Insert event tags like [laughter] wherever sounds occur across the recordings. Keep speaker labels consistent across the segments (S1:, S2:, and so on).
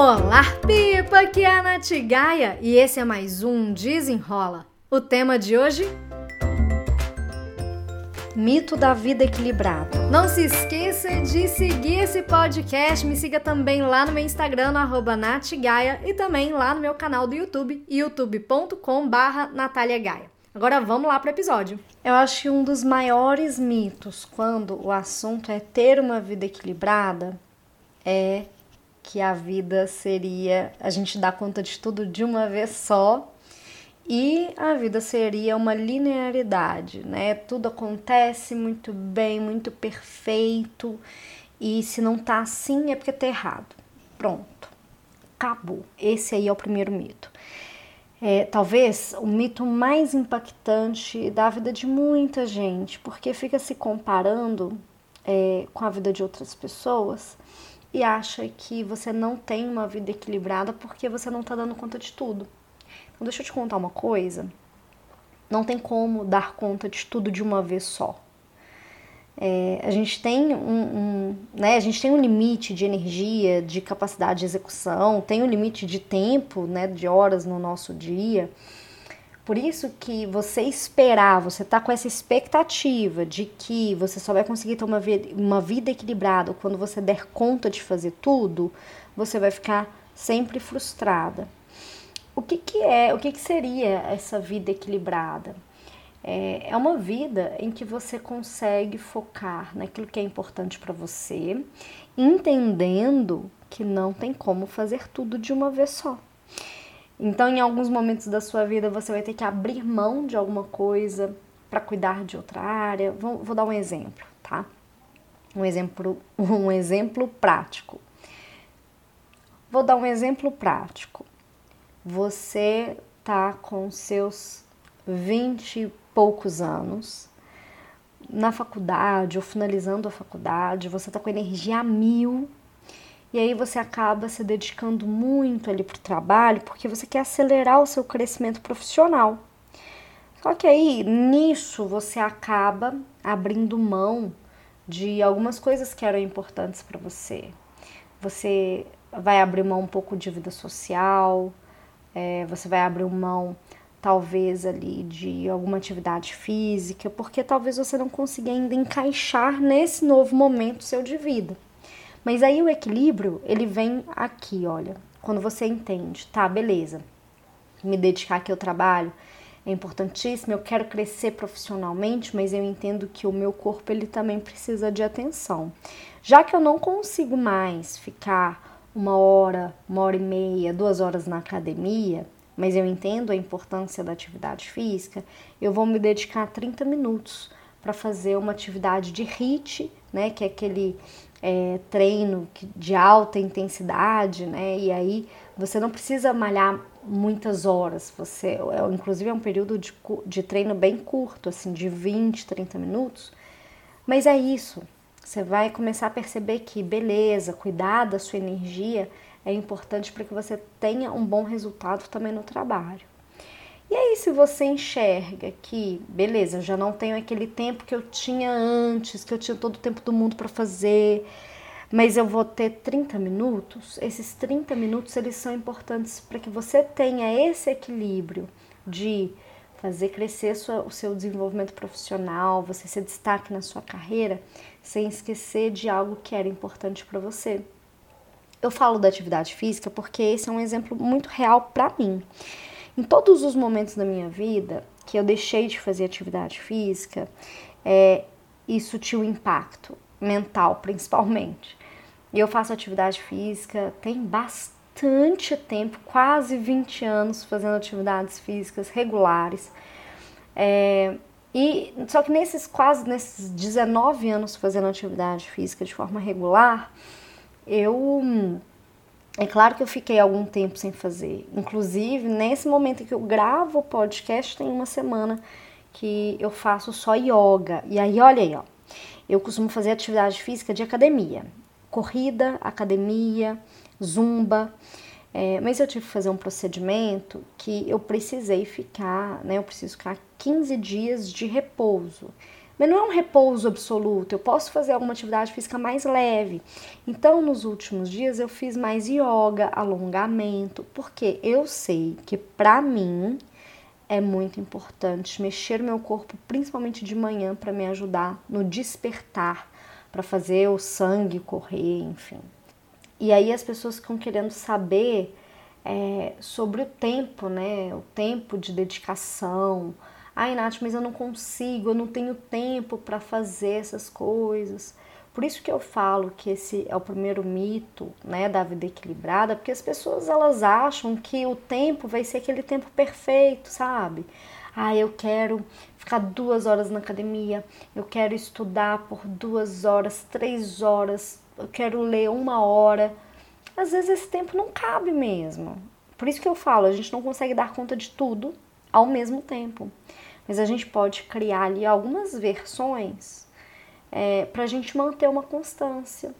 S1: Olá, Pipa! Aqui é a Nath Gaia e esse é mais um Desenrola. O tema de hoje? Mito da vida equilibrada. Não se esqueça de seguir esse podcast. Me siga também lá no meu Instagram, no natgaia, e também lá no meu canal do YouTube, youtube.com barra Gaia. Agora vamos lá para o episódio. Eu acho que um dos maiores mitos quando o assunto é ter uma vida equilibrada é que a vida seria a gente dar conta de tudo de uma vez só e a vida seria uma linearidade, né? Tudo acontece muito bem, muito perfeito e se não tá assim é porque tá errado. Pronto, acabou. Esse aí é o primeiro mito. É, talvez o mito mais impactante da vida de muita gente, porque fica se comparando é, com a vida de outras pessoas e acha que você não tem uma vida equilibrada porque você não está dando conta de tudo. Então, deixa eu te contar uma coisa: não tem como dar conta de tudo de uma vez só. É, a gente tem um, um, né, a gente tem um limite de energia, de capacidade de execução, tem um limite de tempo, né, de horas no nosso dia. Por isso que você esperar, você tá com essa expectativa de que você só vai conseguir ter uma vida, uma vida equilibrada quando você der conta de fazer tudo, você vai ficar sempre frustrada. O que, que é, o que, que seria essa vida equilibrada? É, é uma vida em que você consegue focar naquilo que é importante para você, entendendo que não tem como fazer tudo de uma vez só. Então, em alguns momentos da sua vida, você vai ter que abrir mão de alguma coisa para cuidar de outra área. Vou, vou, dar um exemplo, tá? Um exemplo, um exemplo prático. Vou dar um exemplo prático. Você tá com seus 20 e poucos anos na faculdade ou finalizando a faculdade, você tá com energia a mil e aí você acaba se dedicando muito ali para o trabalho porque você quer acelerar o seu crescimento profissional. Só que aí nisso você acaba abrindo mão de algumas coisas que eram importantes para você. Você vai abrir mão um pouco de vida social, é, você vai abrir mão talvez ali de alguma atividade física, porque talvez você não consiga ainda encaixar nesse novo momento seu de vida. Mas aí o equilíbrio, ele vem aqui, olha, quando você entende, tá, beleza, me dedicar aqui ao trabalho é importantíssimo, eu quero crescer profissionalmente, mas eu entendo que o meu corpo ele também precisa de atenção. Já que eu não consigo mais ficar uma hora, uma hora e meia, duas horas na academia, mas eu entendo a importância da atividade física, eu vou me dedicar 30 minutos para fazer uma atividade de HIIT, né, que é aquele é, treino de alta intensidade, né? E aí você não precisa malhar muitas horas, você, é, inclusive é um período de, de treino bem curto, assim, de 20, 30 minutos, mas é isso. Você vai começar a perceber que, beleza, cuidar da sua energia é importante para que você tenha um bom resultado também no trabalho. E aí, se você enxerga que, beleza, eu já não tenho aquele tempo que eu tinha antes, que eu tinha todo o tempo do mundo para fazer, mas eu vou ter 30 minutos, esses 30 minutos eles são importantes para que você tenha esse equilíbrio de fazer crescer sua, o seu desenvolvimento profissional, você se destaque na sua carreira, sem esquecer de algo que era importante para você. Eu falo da atividade física porque esse é um exemplo muito real para mim. Em todos os momentos da minha vida que eu deixei de fazer atividade física, é, isso tinha um impacto mental, [laughs] principalmente. Eu faço atividade física tem bastante tempo, quase 20 anos fazendo atividades físicas regulares. É, e só que nesses quase nesses 19 anos fazendo atividade física de forma regular, eu é claro que eu fiquei algum tempo sem fazer. Inclusive, nesse momento que eu gravo o podcast, tem uma semana que eu faço só yoga. E aí, olha aí, ó. Eu costumo fazer atividade física de academia. Corrida, academia, zumba. É, mas eu tive que fazer um procedimento que eu precisei ficar, né? Eu preciso ficar 15 dias de repouso. Mas não é um repouso absoluto. Eu posso fazer alguma atividade física mais leve. Então, nos últimos dias eu fiz mais yoga, alongamento, porque eu sei que para mim é muito importante mexer meu corpo, principalmente de manhã, para me ajudar no despertar, para fazer o sangue correr, enfim. E aí as pessoas ficam querendo saber é, sobre o tempo, né? O tempo de dedicação. Ai, Nath, mas eu não consigo, eu não tenho tempo para fazer essas coisas. Por isso que eu falo que esse é o primeiro mito, né, da vida equilibrada, porque as pessoas elas acham que o tempo vai ser aquele tempo perfeito, sabe? Ah, eu quero ficar duas horas na academia, eu quero estudar por duas horas, três horas, eu quero ler uma hora. Às vezes esse tempo não cabe mesmo. Por isso que eu falo, a gente não consegue dar conta de tudo ao mesmo tempo. Mas a gente pode criar ali algumas versões é, para a gente manter uma constância.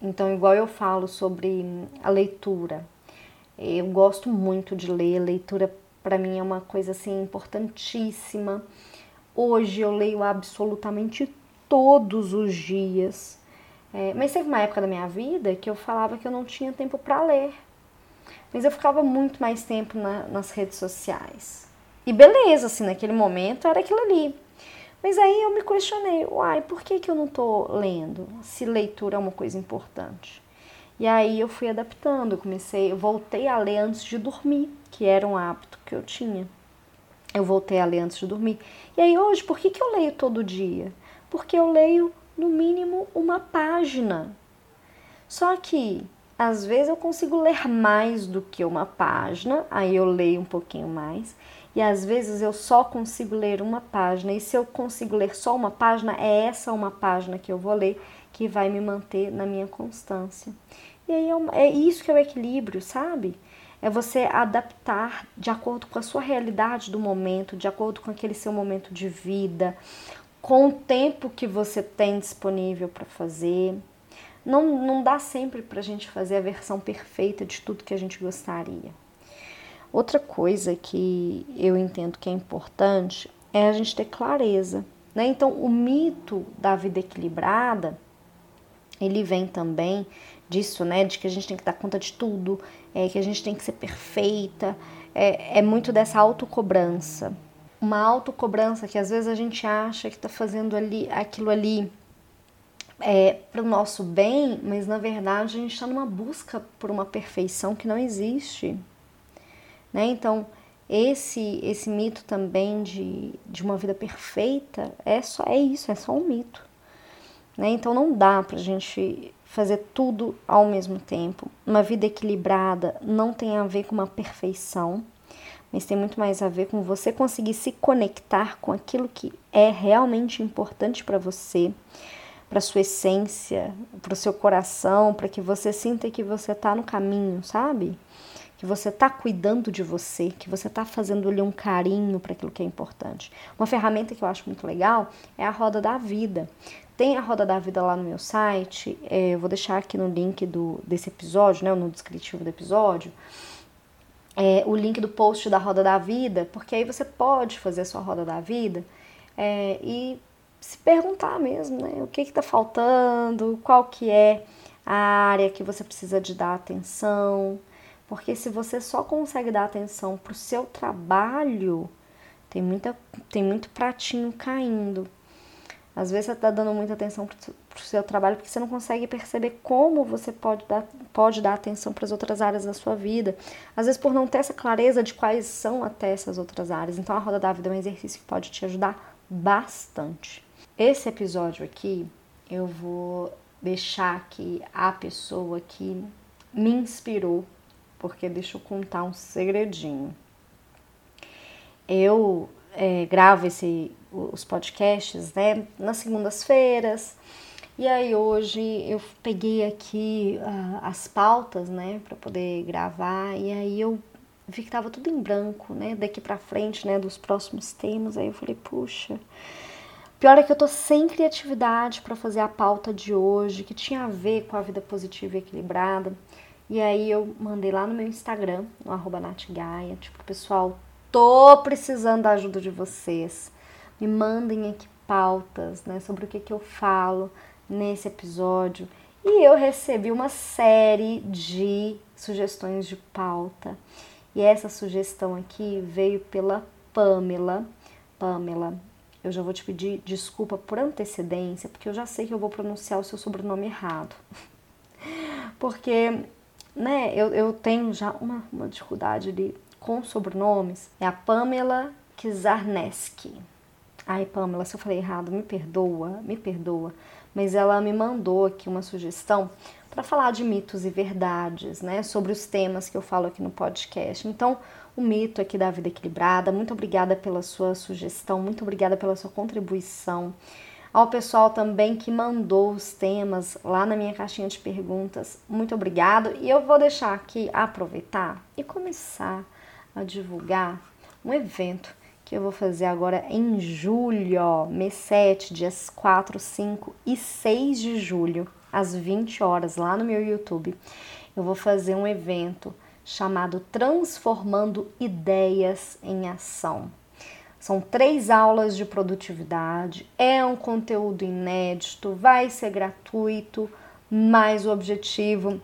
S1: Então, igual eu falo sobre a leitura, eu gosto muito de ler, leitura para mim é uma coisa assim importantíssima. Hoje eu leio absolutamente todos os dias. É, mas teve uma época da minha vida que eu falava que eu não tinha tempo para ler. Mas eu ficava muito mais tempo na, nas redes sociais. E beleza, assim, naquele momento era aquilo ali. Mas aí eu me questionei, uai, por que, que eu não tô lendo? Se leitura é uma coisa importante. E aí eu fui adaptando, eu comecei, eu voltei a ler antes de dormir, que era um hábito que eu tinha. Eu voltei a ler antes de dormir. E aí hoje, por que, que eu leio todo dia? Porque eu leio no mínimo uma página. Só que às vezes eu consigo ler mais do que uma página, aí eu leio um pouquinho mais e às vezes eu só consigo ler uma página, e se eu consigo ler só uma página, é essa uma página que eu vou ler que vai me manter na minha constância. E aí é, é isso que é o equilíbrio, sabe? É você adaptar de acordo com a sua realidade do momento, de acordo com aquele seu momento de vida, com o tempo que você tem disponível para fazer. Não, não dá sempre para a gente fazer a versão perfeita de tudo que a gente gostaria. Outra coisa que eu entendo que é importante é a gente ter clareza, né? Então, o mito da vida equilibrada, ele vem também disso, né? De que a gente tem que dar conta de tudo, é, que a gente tem que ser perfeita, é, é muito dessa autocobrança. Uma autocobrança que às vezes a gente acha que está fazendo ali aquilo ali é, para o nosso bem, mas na verdade a gente está numa busca por uma perfeição que não existe. Né? Então, esse esse mito também de, de uma vida perfeita é só é isso, é só um mito. Né? Então não dá para a gente fazer tudo ao mesmo tempo. Uma vida equilibrada não tem a ver com uma perfeição, mas tem muito mais a ver com você conseguir se conectar com aquilo que é realmente importante para você, para sua essência, para o seu coração, para que você sinta que você está no caminho, sabe? Que você está cuidando de você, que você está fazendo ali um carinho para aquilo que é importante. Uma ferramenta que eu acho muito legal é a roda da vida. Tem a roda da vida lá no meu site, é, eu vou deixar aqui no link do, desse episódio, né, no descritivo do episódio, é, o link do post da roda da vida, porque aí você pode fazer a sua roda da vida é, e se perguntar mesmo, né, o que está faltando, qual que é a área que você precisa de dar atenção, porque se você só consegue dar atenção para o seu trabalho, tem, muita, tem muito pratinho caindo. Às vezes você está dando muita atenção para o seu trabalho porque você não consegue perceber como você pode dar, pode dar atenção para as outras áreas da sua vida. Às vezes por não ter essa clareza de quais são até essas outras áreas. Então a roda da vida é um exercício que pode te ajudar bastante. Esse episódio aqui eu vou deixar que a pessoa que me inspirou porque deixa eu contar um segredinho. Eu é, gravo esse, os podcasts né, nas segundas-feiras, e aí hoje eu peguei aqui uh, as pautas né, para poder gravar, e aí eu vi que tava tudo em branco, né, daqui para frente, né, dos próximos temas, aí eu falei, puxa. Pior é que eu tô sem criatividade para fazer a pauta de hoje, que tinha a ver com a vida positiva e equilibrada. E aí eu mandei lá no meu Instagram, no arroba natgaia, tipo, pessoal, tô precisando da ajuda de vocês. Me mandem aqui pautas, né, sobre o que, que eu falo nesse episódio. E eu recebi uma série de sugestões de pauta. E essa sugestão aqui veio pela Pamela. Pamela, eu já vou te pedir desculpa por antecedência, porque eu já sei que eu vou pronunciar o seu sobrenome errado. [laughs] Porque, né, eu, eu tenho já uma, uma dificuldade ali com sobrenomes. É a Pamela Kizarneski. Ai, Pamela, se eu falei errado, me perdoa, me perdoa. Mas ela me mandou aqui uma sugestão para falar de mitos e verdades, né? Sobre os temas que eu falo aqui no podcast. Então, o mito aqui da vida equilibrada. Muito obrigada pela sua sugestão, muito obrigada pela sua contribuição. Ao pessoal também que mandou os temas lá na minha caixinha de perguntas, muito obrigado. E eu vou deixar aqui aproveitar e começar a divulgar um evento que eu vou fazer agora em julho, mês 7, dias 4, 5 e 6 de julho, às 20 horas, lá no meu YouTube. Eu vou fazer um evento chamado Transformando Ideias em Ação. São três aulas de produtividade, é um conteúdo inédito, vai ser gratuito, mas o objetivo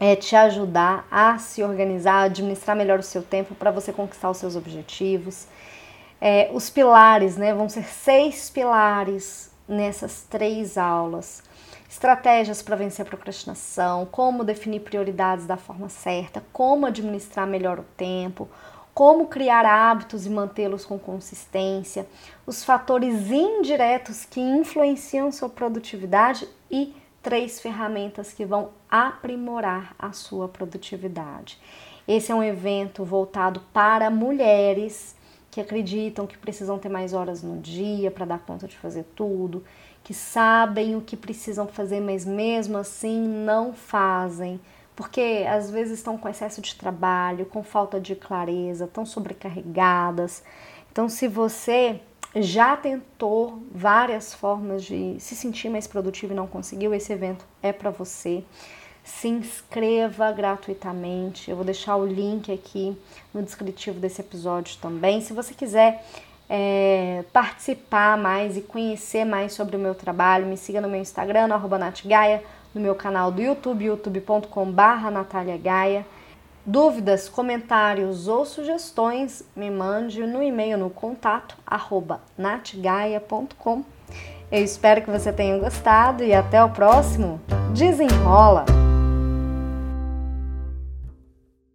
S1: é te ajudar a se organizar, administrar melhor o seu tempo para você conquistar os seus objetivos. É, os pilares, né? Vão ser seis pilares nessas três aulas. Estratégias para vencer a procrastinação, como definir prioridades da forma certa, como administrar melhor o tempo, como criar hábitos e mantê-los com consistência, os fatores indiretos que influenciam sua produtividade e três ferramentas que vão aprimorar a sua produtividade. Esse é um evento voltado para mulheres que acreditam que precisam ter mais horas no dia para dar conta de fazer tudo, que sabem o que precisam fazer, mas mesmo assim não fazem, porque às vezes estão com excesso de trabalho, com falta de clareza, estão sobrecarregadas. Então, se você já tentou várias formas de se sentir mais produtivo e não conseguiu, esse evento é para você se inscreva gratuitamente. Eu vou deixar o link aqui no descritivo desse episódio também. Se você quiser é, participar mais e conhecer mais sobre o meu trabalho, me siga no meu Instagram, no no meu canal do YouTube, youtube.com.br nataliagaia. Dúvidas, comentários ou sugestões, me mande no e-mail no contato arroba natgaia.com. Eu espero que você tenha gostado e até o próximo. Desenrola!